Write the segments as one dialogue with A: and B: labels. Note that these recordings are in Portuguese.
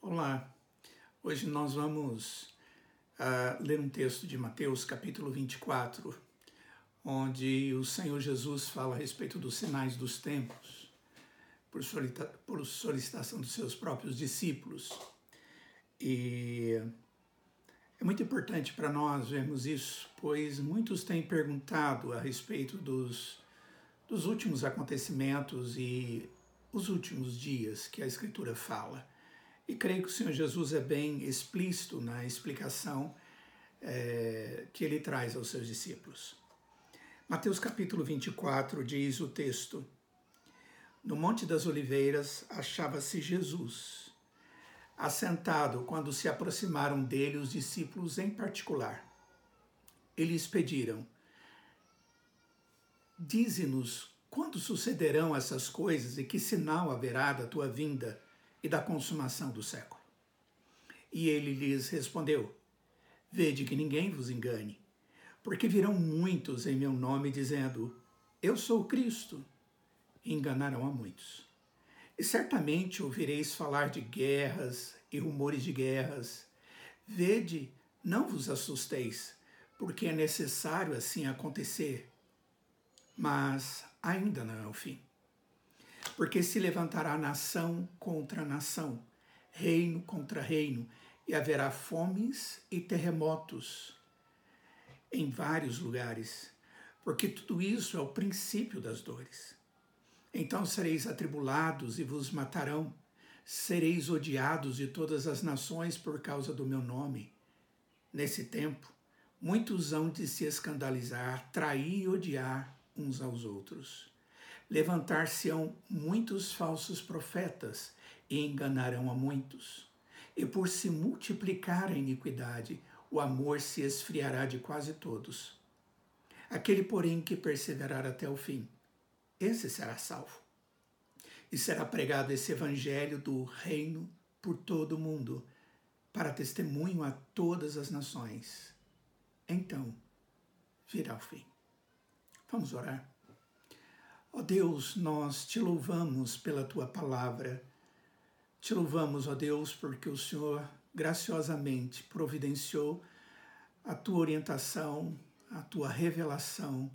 A: Olá, hoje nós vamos uh, ler um texto de Mateus, capítulo 24, onde o Senhor Jesus fala a respeito dos sinais dos tempos, por, por solicitação dos seus próprios discípulos. E é muito importante para nós vermos isso, pois muitos têm perguntado a respeito dos, dos últimos acontecimentos e os últimos dias que a Escritura fala. E creio que o Senhor Jesus é bem explícito na explicação é, que ele traz aos seus discípulos. Mateus capítulo 24 diz o texto: No Monte das Oliveiras achava-se Jesus, assentado quando se aproximaram dele os discípulos em particular. Eles pediram: Dize-nos quando sucederão essas coisas e que sinal haverá da tua vinda? E da consumação do século. E ele lhes respondeu: Vede que ninguém vos engane, porque virão muitos em meu nome dizendo: Eu sou Cristo, e enganarão a muitos. E certamente ouvireis falar de guerras e rumores de guerras. Vede, não vos assusteis, porque é necessário assim acontecer. Mas ainda não é o fim porque se levantará nação contra nação, reino contra reino, e haverá fomes e terremotos em vários lugares, porque tudo isso é o princípio das dores. Então sereis atribulados e vos matarão, sereis odiados de todas as nações por causa do meu nome. Nesse tempo, muitos hão de se escandalizar, trair e odiar uns aos outros. Levantar-se-ão muitos falsos profetas e enganarão a muitos. E por se multiplicar a iniquidade, o amor se esfriará de quase todos. Aquele, porém, que perseverar até o fim, esse será salvo. E será pregado esse evangelho do reino por todo o mundo, para testemunho a todas as nações. Então virá o fim. Vamos orar. Ó Deus, nós te louvamos pela tua palavra. Te louvamos, ó Deus, porque o Senhor graciosamente providenciou a tua orientação, a tua revelação,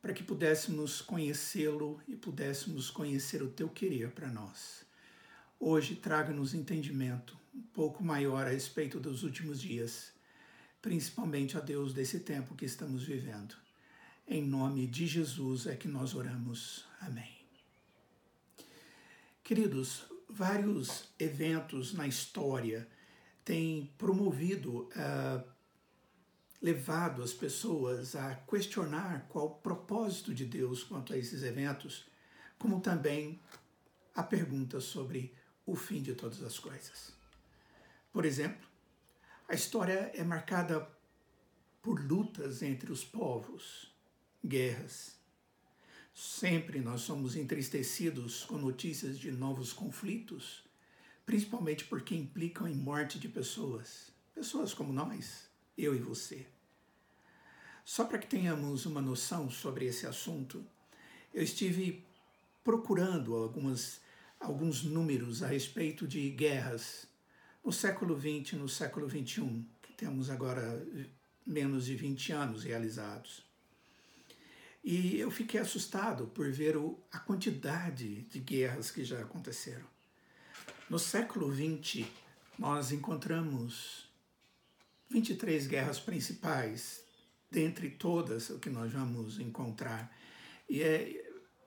A: para que pudéssemos conhecê-lo e pudéssemos conhecer o teu querer para nós. Hoje traga-nos entendimento um pouco maior a respeito dos últimos dias, principalmente, ó Deus, desse tempo que estamos vivendo. Em nome de Jesus é que nós oramos. Amém. Queridos, vários eventos na história têm promovido, uh, levado as pessoas a questionar qual o propósito de Deus quanto a esses eventos, como também a pergunta sobre o fim de todas as coisas. Por exemplo, a história é marcada por lutas entre os povos guerras. Sempre nós somos entristecidos com notícias de novos conflitos, principalmente porque implicam em morte de pessoas, pessoas como nós, eu e você. Só para que tenhamos uma noção sobre esse assunto, eu estive procurando algumas, alguns números a respeito de guerras no século XX e no século XXI, que temos agora menos de 20 anos realizados. E eu fiquei assustado por ver o, a quantidade de guerras que já aconteceram. No século XX, nós encontramos 23 guerras principais, dentre todas o que nós vamos encontrar. E é,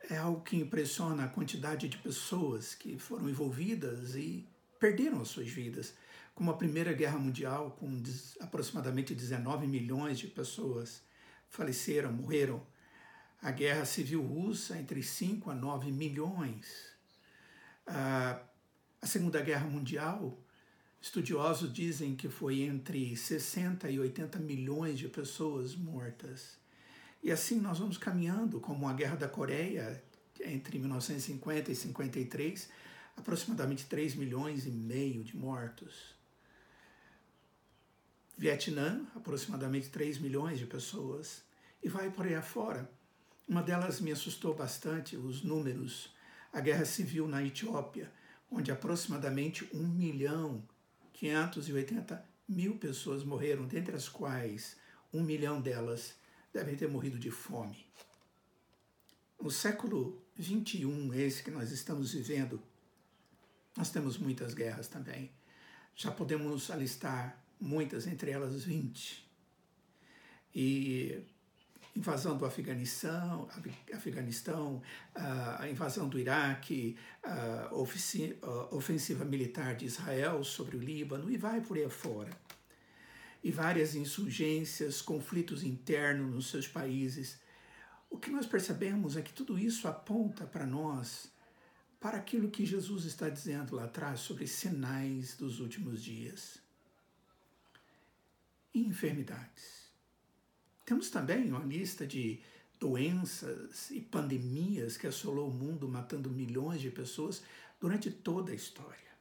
A: é algo que impressiona a quantidade de pessoas que foram envolvidas e perderam as suas vidas. Como a Primeira Guerra Mundial, com aproximadamente 19 milhões de pessoas faleceram, morreram a guerra civil russa entre 5 a 9 milhões. A Segunda Guerra Mundial, estudiosos dizem que foi entre 60 e 80 milhões de pessoas mortas. E assim nós vamos caminhando, como a Guerra da Coreia, entre 1950 e 53, aproximadamente 3 milhões e meio de mortos. Vietnã, aproximadamente 3 milhões de pessoas. E vai por aí afora. Uma delas me assustou bastante, os números. A guerra civil na Etiópia, onde aproximadamente 1 milhão 580 mil pessoas morreram, dentre as quais um milhão delas devem ter morrido de fome. No século 21, esse que nós estamos vivendo, nós temos muitas guerras também. Já podemos alistar muitas, entre elas 20. E invasão do Afeganistão, Afeganistão a invasão do Iraque, a ofensiva militar de Israel sobre o Líbano e vai por aí afora. E várias insurgências, conflitos internos nos seus países. O que nós percebemos é que tudo isso aponta para nós para aquilo que Jesus está dizendo lá atrás sobre sinais dos últimos dias. E enfermidades. Temos também uma lista de doenças e pandemias que assolou o mundo, matando milhões de pessoas durante toda a história.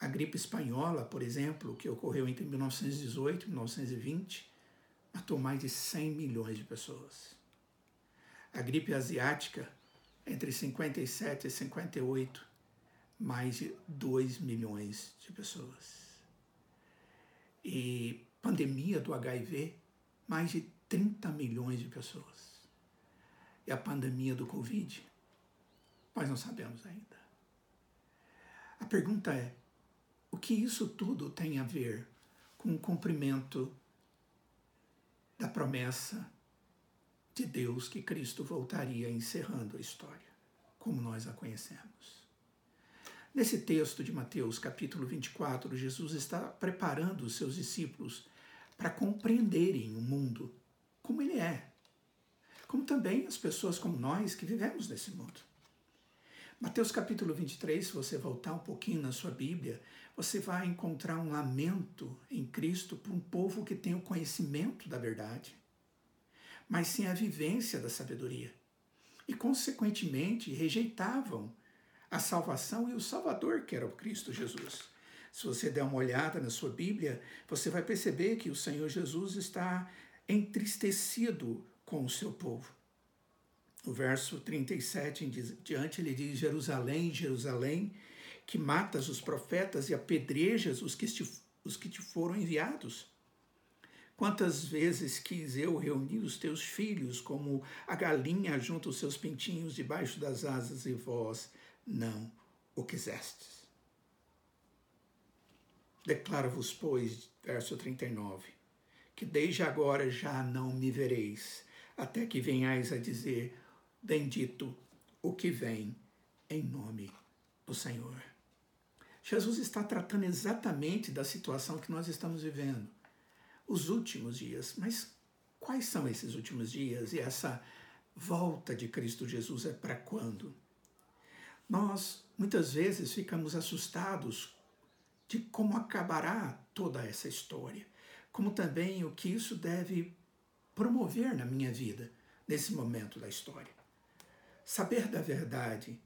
A: A gripe espanhola, por exemplo, que ocorreu entre 1918 e 1920, matou mais de 100 milhões de pessoas. A gripe asiática, entre 57 e 58, mais de 2 milhões de pessoas. E pandemia do HIV, mais de 30 milhões de pessoas. E a pandemia do Covid, nós não sabemos ainda. A pergunta é: o que isso tudo tem a ver com o cumprimento da promessa de Deus que Cristo voltaria encerrando a história, como nós a conhecemos. Nesse texto de Mateus, capítulo 24, Jesus está preparando os seus discípulos para compreenderem o mundo como ele é, como também as pessoas como nós que vivemos nesse mundo. Mateus capítulo 23, se você voltar um pouquinho na sua Bíblia, você vai encontrar um lamento em Cristo para um povo que tem o conhecimento da verdade, mas sem a vivência da sabedoria. E, consequentemente, rejeitavam a salvação e o Salvador, que era o Cristo Jesus. Se você der uma olhada na sua Bíblia, você vai perceber que o Senhor Jesus está entristecido com o seu povo. O verso 37 em diante ele diz: Jerusalém, Jerusalém, que matas os profetas e apedrejas os que te, os que te foram enviados. Quantas vezes quis eu reunir os teus filhos, como a galinha junta os seus pintinhos debaixo das asas, e vós não o quisestes. Declaro-vos, pois, verso 39, que desde agora já não me vereis, até que venhais a dizer: Bendito o que vem em nome do Senhor. Jesus está tratando exatamente da situação que nós estamos vivendo os últimos dias. Mas quais são esses últimos dias e essa volta de Cristo Jesus é para quando? Nós muitas vezes ficamos assustados de como acabará toda essa história, como também o que isso deve promover na minha vida nesse momento da história. Saber da verdade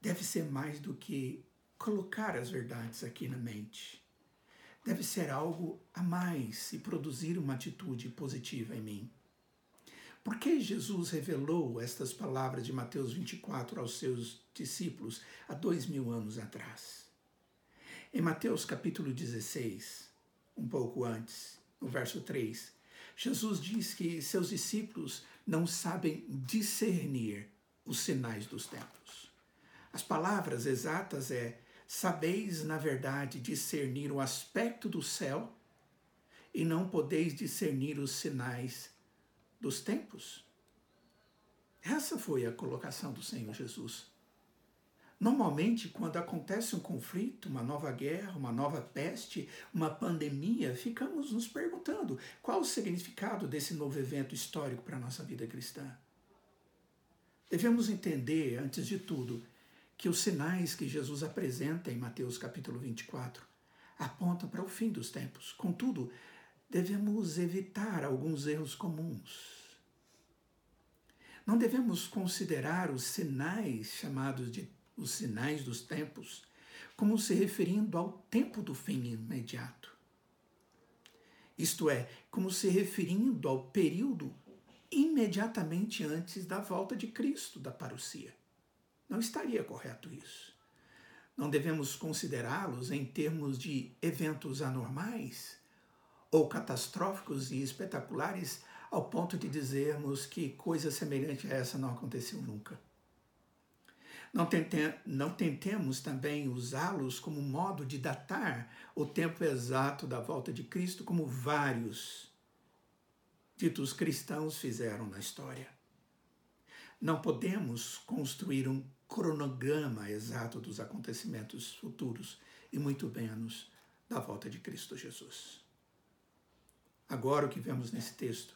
A: deve ser mais do que colocar as verdades aqui na mente deve ser algo a mais e produzir uma atitude positiva em mim. Por que Jesus revelou estas palavras de Mateus 24 aos seus discípulos há dois mil anos atrás? Em Mateus capítulo 16, um pouco antes, no verso 3, Jesus diz que seus discípulos não sabem discernir os sinais dos tempos. As palavras exatas é Sabeis, na verdade, discernir o aspecto do céu e não podeis discernir os sinais dos tempos? Essa foi a colocação do Senhor Jesus. Normalmente, quando acontece um conflito, uma nova guerra, uma nova peste, uma pandemia, ficamos nos perguntando qual o significado desse novo evento histórico para a nossa vida cristã. Devemos entender, antes de tudo, que os sinais que Jesus apresenta em Mateus capítulo 24 apontam para o fim dos tempos. Contudo, devemos evitar alguns erros comuns. Não devemos considerar os sinais chamados de os sinais dos tempos como se referindo ao tempo do fim imediato. Isto é, como se referindo ao período imediatamente antes da volta de Cristo, da parousia. Não estaria correto isso. não devemos considerá-los em termos de eventos anormais ou catastróficos e espetaculares ao ponto de dizermos que coisa semelhante a essa não aconteceu nunca. Não, tente, não tentemos também usá-los como modo de datar o tempo exato da volta de Cristo, como vários ditos cristãos fizeram na história. Não podemos construir um cronograma exato dos acontecimentos futuros e muito menos da volta de Cristo Jesus. Agora, o que vemos nesse texto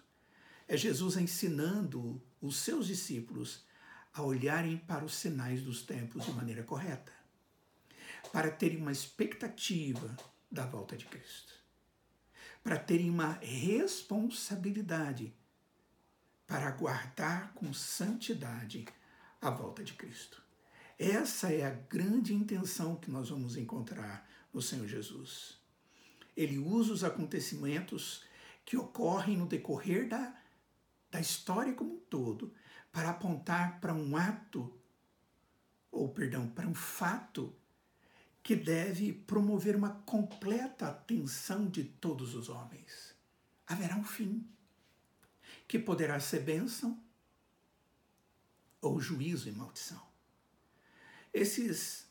A: é Jesus ensinando os seus discípulos a olharem para os sinais dos tempos de maneira correta, para terem uma expectativa da volta de Cristo, para terem uma responsabilidade para aguardar com santidade a volta de Cristo. Essa é a grande intenção que nós vamos encontrar no Senhor Jesus. Ele usa os acontecimentos que ocorrem no decorrer da, da história como um todo para apontar para um ato, ou perdão, para um fato que deve promover uma completa atenção de todos os homens. Haverá um fim, que poderá ser bênção ou juízo e maldição. Esses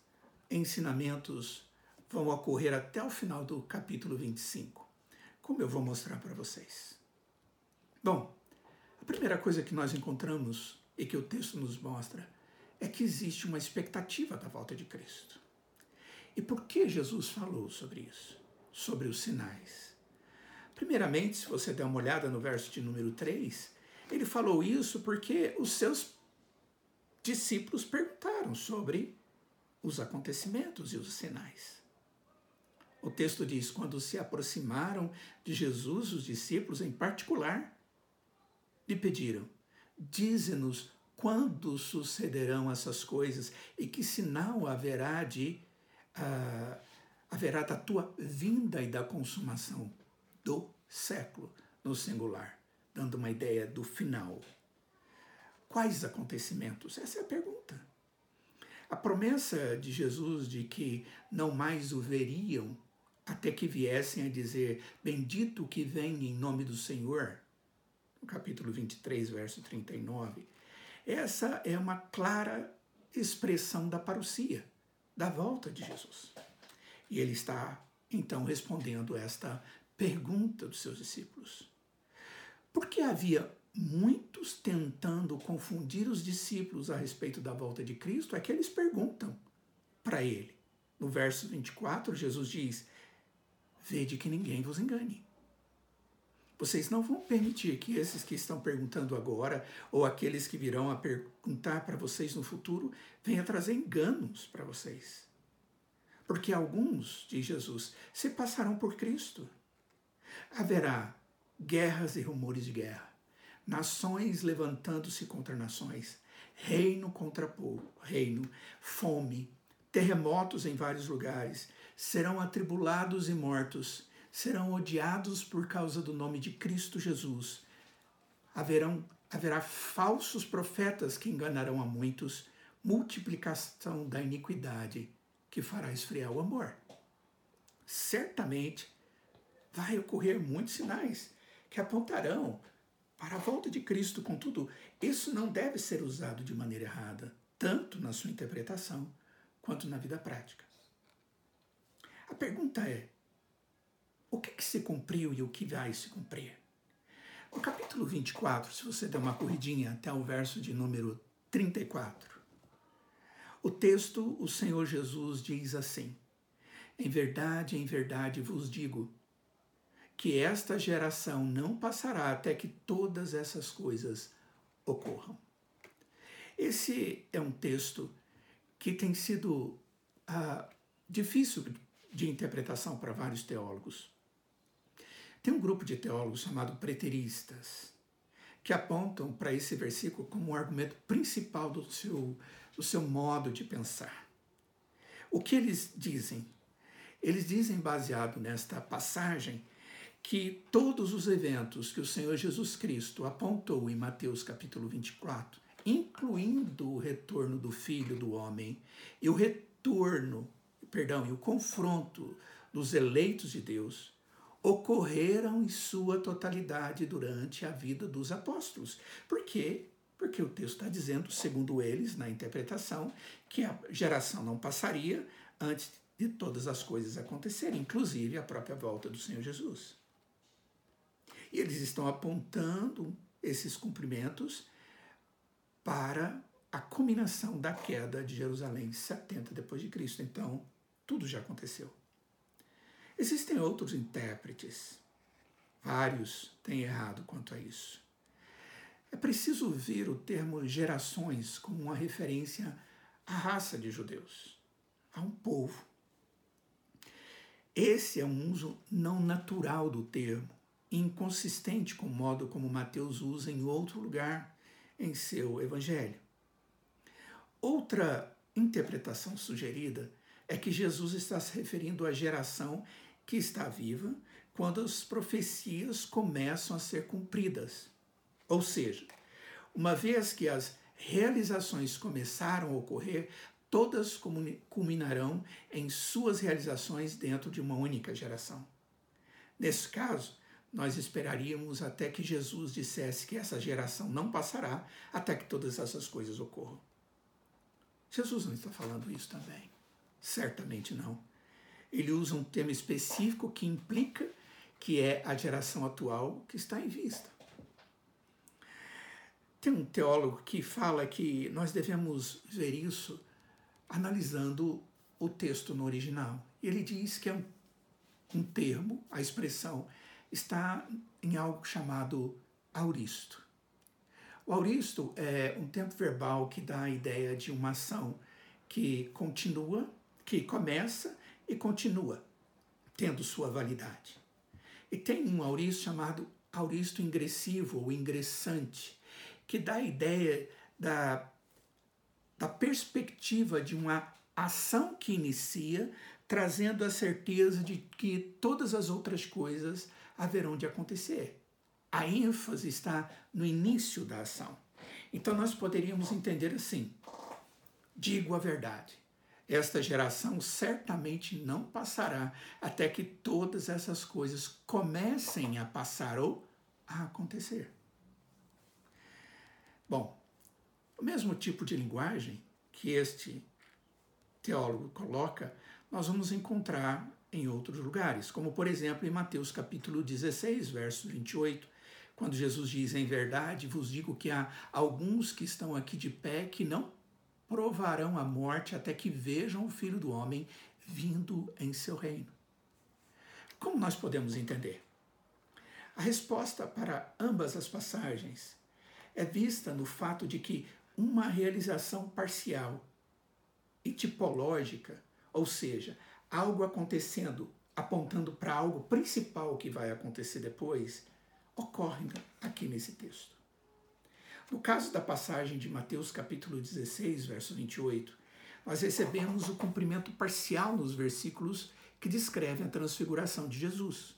A: ensinamentos vão ocorrer até o final do capítulo 25, como eu vou mostrar para vocês. Bom, a primeira coisa que nós encontramos e que o texto nos mostra é que existe uma expectativa da volta de Cristo. E por que Jesus falou sobre isso? Sobre os sinais. Primeiramente, se você der uma olhada no verso de número 3, ele falou isso porque os seus discípulos perguntaram sobre os acontecimentos e os sinais. O texto diz: quando se aproximaram de Jesus, os discípulos em particular, lhe pediram: dize-nos quando sucederão essas coisas e que sinal haverá de uh, haverá da tua vinda e da consumação do século no singular, dando uma ideia do final. Quais acontecimentos? Essa é a pergunta. A promessa de Jesus de que não mais o veriam até que viessem a dizer: Bendito que vem em nome do Senhor, no capítulo 23, verso 39, essa é uma clara expressão da parousia, da volta de Jesus. E ele está, então, respondendo esta pergunta dos seus discípulos. Porque havia muitos tentando confundir os discípulos a respeito da volta de Cristo, é que eles perguntam para ele. No verso 24, Jesus diz: Vede que ninguém vos engane. Vocês não vão permitir que esses que estão perguntando agora, ou aqueles que virão a perguntar para vocês no futuro, venham trazer enganos para vocês. Porque alguns, diz Jesus, se passarão por Cristo. Haverá guerras e rumores de guerra, nações levantando-se contra nações, reino contra povo, reino, fome, terremotos em vários lugares, serão atribulados e mortos serão odiados por causa do nome de Cristo Jesus. Haverão, haverá falsos profetas que enganarão a muitos, multiplicação da iniquidade que fará esfriar o amor. Certamente vai ocorrer muitos sinais que apontarão para a volta de Cristo. Contudo, isso não deve ser usado de maneira errada, tanto na sua interpretação quanto na vida prática. A pergunta é: o que, que se cumpriu e o que vai se cumprir? No capítulo 24, se você der uma corridinha até o verso de número 34, o texto, o Senhor Jesus diz assim: Em verdade, em verdade vos digo, que esta geração não passará até que todas essas coisas ocorram. Esse é um texto que tem sido ah, difícil de interpretação para vários teólogos. Tem um grupo de teólogos chamado preteristas que apontam para esse versículo como o argumento principal do seu, do seu modo de pensar. O que eles dizem? Eles dizem, baseado nesta passagem, que todos os eventos que o Senhor Jesus Cristo apontou em Mateus capítulo 24, incluindo o retorno do Filho do Homem e o retorno perdão, e o confronto dos eleitos de Deus ocorreram em sua totalidade durante a vida dos apóstolos. Por quê? Porque o texto está dizendo, segundo eles, na interpretação, que a geração não passaria antes de todas as coisas acontecerem, inclusive a própria volta do Senhor Jesus. E eles estão apontando esses cumprimentos para a culminação da queda de Jerusalém 70 depois de Cristo. Então, tudo já aconteceu. Existem outros intérpretes. Vários têm errado quanto a isso. É preciso ver o termo gerações como uma referência à raça de judeus, a um povo. Esse é um uso não natural do termo, inconsistente com o modo como Mateus usa em outro lugar em seu evangelho. Outra interpretação sugerida é que Jesus está se referindo à geração que está viva quando as profecias começam a ser cumpridas. Ou seja, uma vez que as realizações começaram a ocorrer, todas culminarão em suas realizações dentro de uma única geração. Nesse caso, nós esperaríamos até que Jesus dissesse que essa geração não passará até que todas essas coisas ocorram. Jesus não está falando isso também. Certamente não. Ele usa um termo específico que implica que é a geração atual que está em vista. Tem um teólogo que fala que nós devemos ver isso analisando o texto no original. Ele diz que é um, um termo, a expressão, está em algo chamado auristo. O auristo é um tempo verbal que dá a ideia de uma ação que continua, que começa e continua, tendo sua validade. E tem um auristo chamado auristo ingressivo ou ingressante, que dá a ideia da, da perspectiva de uma ação que inicia, trazendo a certeza de que todas as outras coisas haverão de acontecer a ênfase está no início da ação. Então nós poderíamos entender assim: digo a verdade, esta geração certamente não passará até que todas essas coisas comecem a passar ou a acontecer. Bom, o mesmo tipo de linguagem que este teólogo coloca, nós vamos encontrar em outros lugares, como por exemplo em Mateus capítulo 16, verso 28, quando Jesus diz: Em verdade vos digo que há alguns que estão aqui de pé que não provarão a morte até que vejam o Filho do Homem vindo em seu reino. Como nós podemos entender? A resposta para ambas as passagens é vista no fato de que uma realização parcial e tipológica, ou seja, algo acontecendo apontando para algo principal que vai acontecer depois, ocorrem aqui nesse texto. No caso da passagem de Mateus capítulo 16, verso 28, nós recebemos o cumprimento parcial nos versículos que descrevem a transfiguração de Jesus.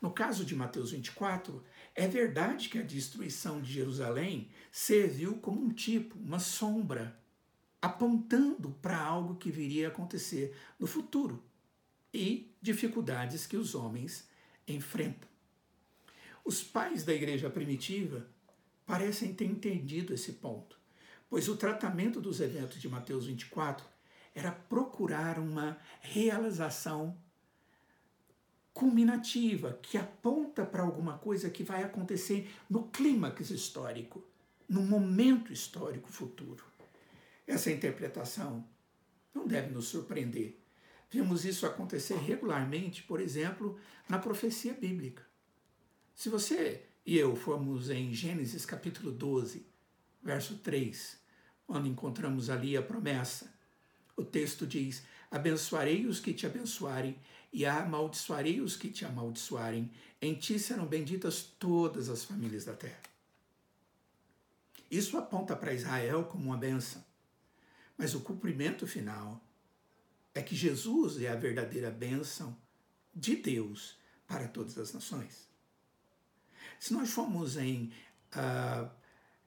A: No caso de Mateus 24, é verdade que a destruição de Jerusalém serviu como um tipo, uma sombra, apontando para algo que viria a acontecer no futuro e dificuldades que os homens enfrentam. Os pais da igreja primitiva parecem ter entendido esse ponto, pois o tratamento dos eventos de Mateus 24 era procurar uma realização culminativa que aponta para alguma coisa que vai acontecer no clímax histórico, no momento histórico futuro. Essa interpretação não deve nos surpreender. Vemos isso acontecer regularmente, por exemplo, na profecia bíblica. Se você e eu formos em Gênesis capítulo 12, verso 3, onde encontramos ali a promessa, o texto diz: Abençoarei os que te abençoarem e amaldiçoarei os que te amaldiçoarem. Em ti serão benditas todas as famílias da terra. Isso aponta para Israel como uma benção. Mas o cumprimento final é que Jesus é a verdadeira bênção de Deus para todas as nações. Se nós formos em uh,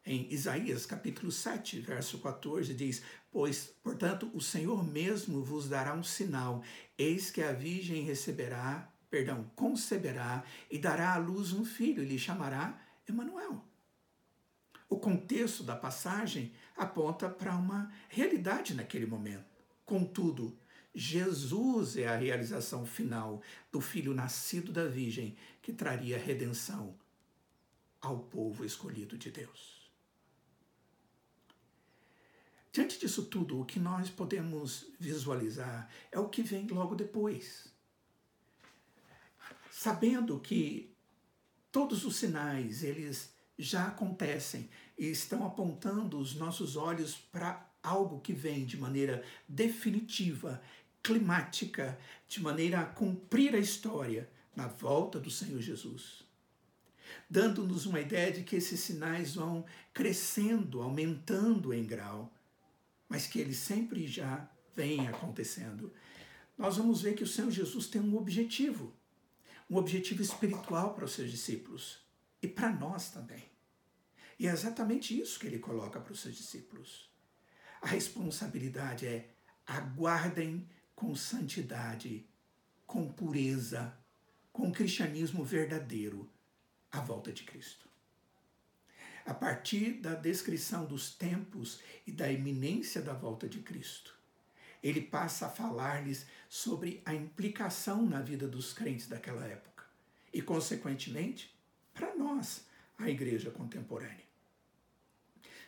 A: Em Isaías capítulo 7, verso 14, diz: Pois, portanto, o Senhor mesmo vos dará um sinal, eis que a virgem receberá, perdão, conceberá e dará à luz um filho, e lhe chamará Emanuel. O contexto da passagem aponta para uma realidade naquele momento. Contudo, Jesus é a realização final do filho nascido da virgem que traria redenção ao povo escolhido de Deus. Diante disso tudo, o que nós podemos visualizar é o que vem logo depois. Sabendo que todos os sinais, eles já acontecem e estão apontando os nossos olhos para algo que vem de maneira definitiva, climática, de maneira a cumprir a história na volta do Senhor Jesus. Dando-nos uma ideia de que esses sinais vão crescendo, aumentando em grau mas que ele sempre já vem acontecendo. Nós vamos ver que o Senhor Jesus tem um objetivo, um objetivo espiritual para os seus discípulos e para nós também. E é exatamente isso que ele coloca para os seus discípulos. A responsabilidade é aguardem com santidade, com pureza, com cristianismo verdadeiro a volta de Cristo a partir da descrição dos tempos e da iminência da volta de Cristo. Ele passa a falar-lhes sobre a implicação na vida dos crentes daquela época e, consequentemente, para nós, a igreja contemporânea.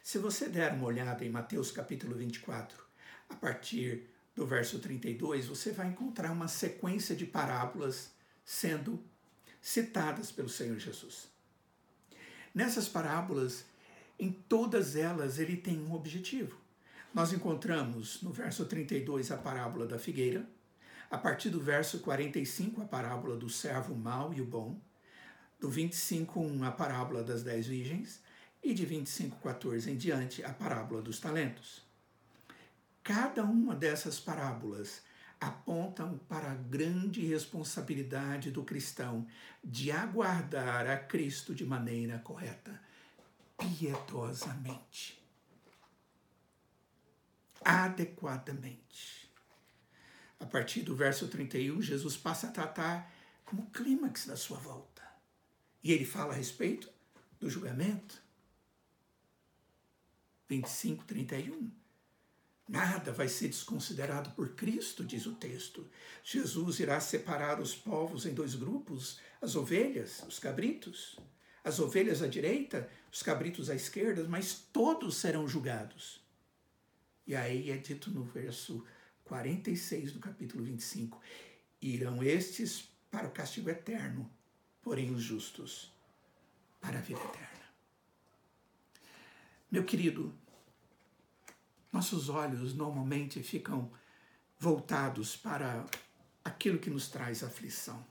A: Se você der uma olhada em Mateus capítulo 24, a partir do verso 32, você vai encontrar uma sequência de parábolas sendo citadas pelo Senhor Jesus. Nessas parábolas, em todas elas, ele tem um objetivo. Nós encontramos no verso 32 a parábola da figueira, a partir do verso 45 a parábola do servo mau e o bom, do 25 1 a parábola das dez virgens e de 25 14 em diante a parábola dos talentos. Cada uma dessas parábolas apontam para a grande responsabilidade do cristão de aguardar a Cristo de maneira correta, piedosamente, adequadamente. A partir do verso 31, Jesus passa a tratar como clímax da sua volta. E ele fala a respeito do julgamento. 25, 31 Nada vai ser desconsiderado por Cristo, diz o texto. Jesus irá separar os povos em dois grupos: as ovelhas, os cabritos. As ovelhas à direita, os cabritos à esquerda, mas todos serão julgados. E aí é dito no verso 46 do capítulo 25: Irão estes para o castigo eterno, porém os justos para a vida eterna. Meu querido, nossos olhos normalmente ficam voltados para aquilo que nos traz aflição.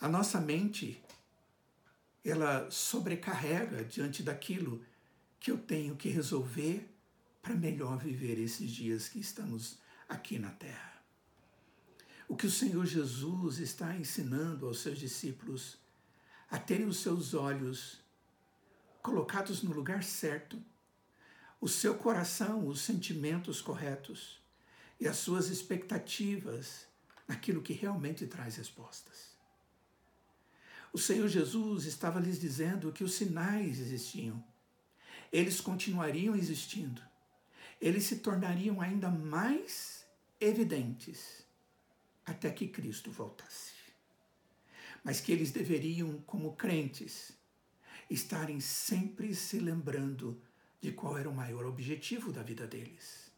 A: A nossa mente, ela sobrecarrega diante daquilo que eu tenho que resolver para melhor viver esses dias que estamos aqui na terra. O que o Senhor Jesus está ensinando aos seus discípulos a terem os seus olhos colocados no lugar certo o seu coração, os sentimentos corretos e as suas expectativas naquilo que realmente traz respostas. O Senhor Jesus estava lhes dizendo que os sinais existiam, eles continuariam existindo, eles se tornariam ainda mais evidentes até que Cristo voltasse. Mas que eles deveriam, como crentes, estarem sempre se lembrando de qual era o maior objetivo da vida deles.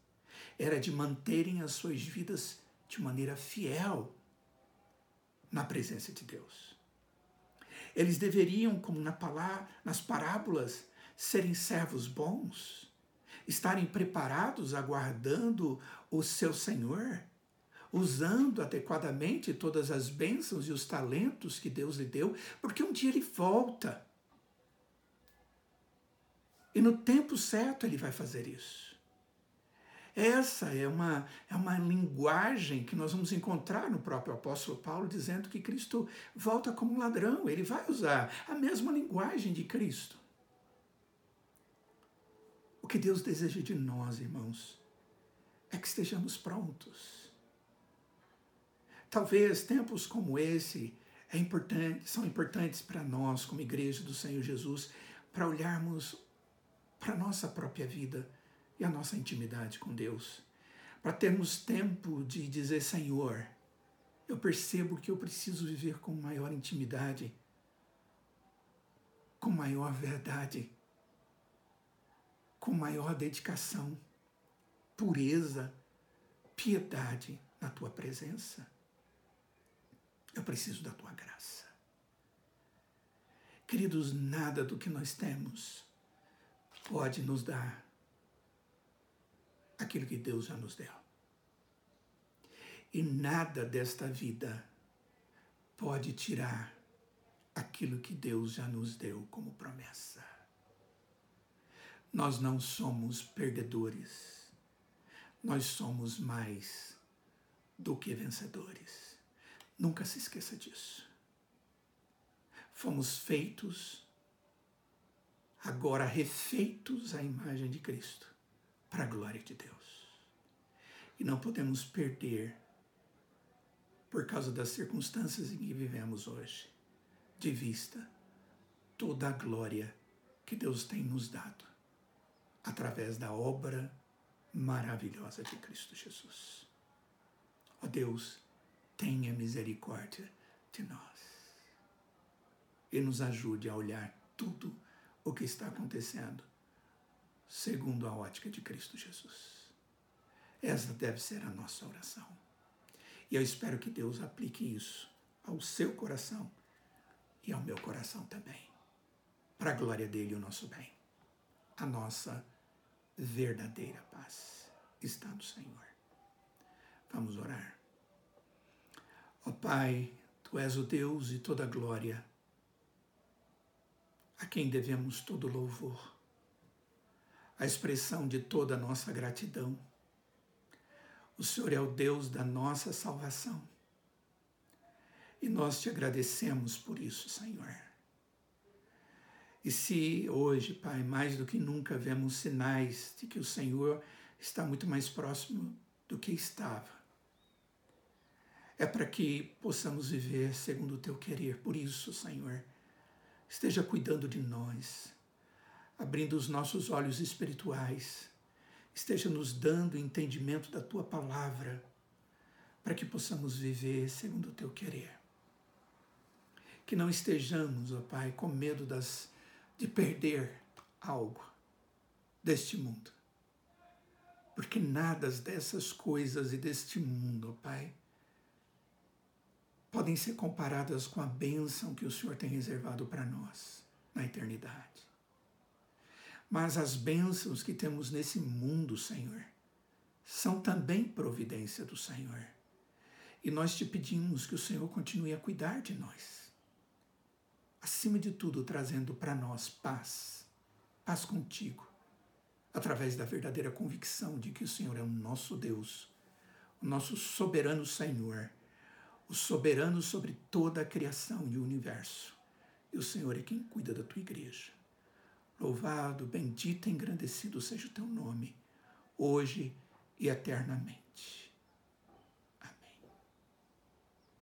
A: Era de manterem as suas vidas de maneira fiel na presença de Deus. Eles deveriam, como na palavra, nas parábolas, serem servos bons, estarem preparados, aguardando o seu Senhor, usando adequadamente todas as bênçãos e os talentos que Deus lhe deu, porque um dia ele volta e no tempo certo ele vai fazer isso. Essa é uma, é uma linguagem que nós vamos encontrar no próprio apóstolo Paulo, dizendo que Cristo volta como ladrão. Ele vai usar a mesma linguagem de Cristo. O que Deus deseja de nós, irmãos, é que estejamos prontos. Talvez tempos como esse é importante, são importantes para nós, como igreja do Senhor Jesus, para olharmos para a nossa própria vida e a nossa intimidade com Deus. Para termos tempo de dizer, Senhor, eu percebo que eu preciso viver com maior intimidade, com maior verdade, com maior dedicação, pureza, piedade na tua presença. Eu preciso da tua graça. Queridos, nada do que nós temos pode nos dar aquilo que Deus já nos deu. E nada desta vida pode tirar aquilo que Deus já nos deu como promessa. Nós não somos perdedores, nós somos mais do que vencedores. Nunca se esqueça disso. Fomos feitos, agora refeitos à imagem de Cristo para a glória de Deus. E não podemos perder, por causa das circunstâncias em que vivemos hoje, de vista toda a glória que Deus tem nos dado através da obra maravilhosa de Cristo Jesus. Ó Deus, tenha misericórdia de nós e nos ajude a olhar tudo o que está acontecendo segundo a ótica de Cristo Jesus. Essa deve ser a nossa oração. E eu espero que Deus aplique isso ao seu coração e ao meu coração também, para a glória dele e o nosso bem. A nossa verdadeira paz está no Senhor. Vamos orar. Ó Pai, tu és o Deus e toda glória, a quem devemos todo louvor a expressão de toda a nossa gratidão. O Senhor é o Deus da nossa salvação. E nós te agradecemos por isso, Senhor. E se hoje, Pai, mais do que nunca vemos sinais de que o Senhor está muito mais próximo do que estava, é para que possamos viver segundo o teu querer. Por isso, Senhor, esteja cuidando de nós abrindo os nossos olhos espirituais, esteja nos dando entendimento da tua palavra, para que possamos viver segundo o teu querer. Que não estejamos, ó Pai, com medo das, de perder algo deste mundo. Porque nada dessas coisas e deste mundo, ó Pai, podem ser comparadas com a bênção que o Senhor tem reservado para nós na eternidade. Mas as bênçãos que temos nesse mundo, Senhor, são também providência do Senhor. E nós te pedimos que o Senhor continue a cuidar de nós. Acima de tudo, trazendo para nós paz, paz contigo, através da verdadeira convicção de que o Senhor é o nosso Deus, o nosso soberano Senhor, o soberano sobre toda a criação e o universo. E o Senhor é quem cuida da tua igreja. Louvado, bendito e engrandecido seja o teu nome, hoje e eternamente.